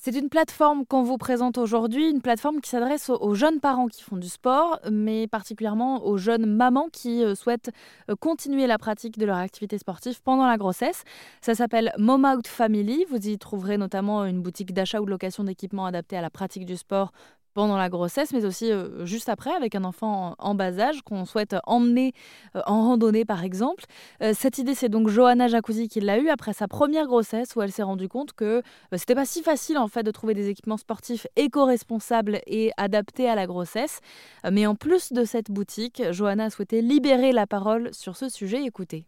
C'est une plateforme qu'on vous présente aujourd'hui, une plateforme qui s'adresse aux jeunes parents qui font du sport, mais particulièrement aux jeunes mamans qui euh, souhaitent euh, continuer la pratique de leur activité sportive pendant la grossesse. Ça s'appelle Mom Out Family. Vous y trouverez notamment une boutique d'achat ou de location d'équipements adaptés à la pratique du sport pendant la grossesse, mais aussi euh, juste après avec un enfant en, bas âge qu'on souhaite emmener euh, en randonnée par exemple. Euh, cette idée, c'est donc Johanna Jacuzzi qui l'a eue après sa première grossesse où elle s'est rendue compte que c'était pas si facile en fait de trouver des équipements sportifs éco-responsables et adaptés à la grossesse. mais en plus de cette boutique, Johanna a souhaité libérer la parole sur ce sujet. Écoutez.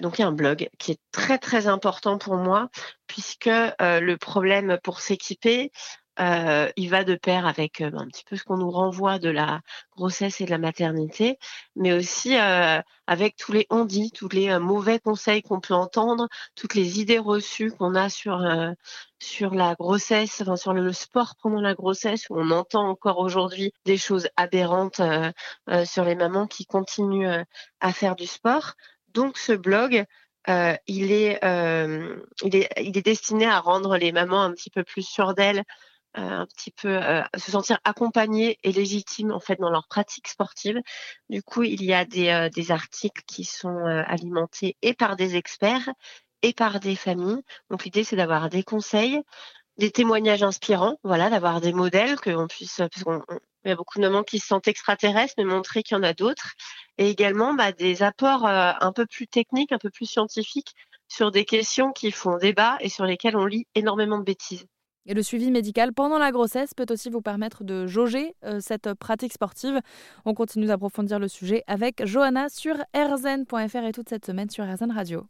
donc il y a un blog qui est très très important pour moi puisque le problème pour s'équiper, euh, il va de pair avec euh, un petit peu ce qu'on nous renvoie de la grossesse et de la maternité, mais aussi euh, avec tous les on-dit, tous les mauvais conseils qu'on peut entendre, toutes les idées reçues qu'on a sur sur la grossesse, enfin sur le sport pendant la grossesse, où on entend encore aujourd'hui des choses aberrantes sur les mamans qui continuent à faire du sport. Donc ce blog, il, est, il, est, il est destiné à rendre les mamans un petit peu plus sûres d'elles, euh, un petit peu euh, se sentir accompagnées et légitimes en fait dans leur pratique sportive. Du coup, il y a des, euh, des articles qui sont alimentés et par des experts et par des familles. Donc l'idée c'est d'avoir des conseils, des témoignages inspirants, voilà, d'avoir des modèles que on puisse parce qu'on il y a beaucoup de mamans qui se sentent extraterrestres, mais montrer qu'il y en a d'autres. Et également bah, des apports un peu plus techniques, un peu plus scientifiques sur des questions qui font débat et sur lesquelles on lit énormément de bêtises. Et le suivi médical pendant la grossesse peut aussi vous permettre de jauger euh, cette pratique sportive. On continue d'approfondir le sujet avec Johanna sur rzn.fr et toute cette semaine sur RZN Radio.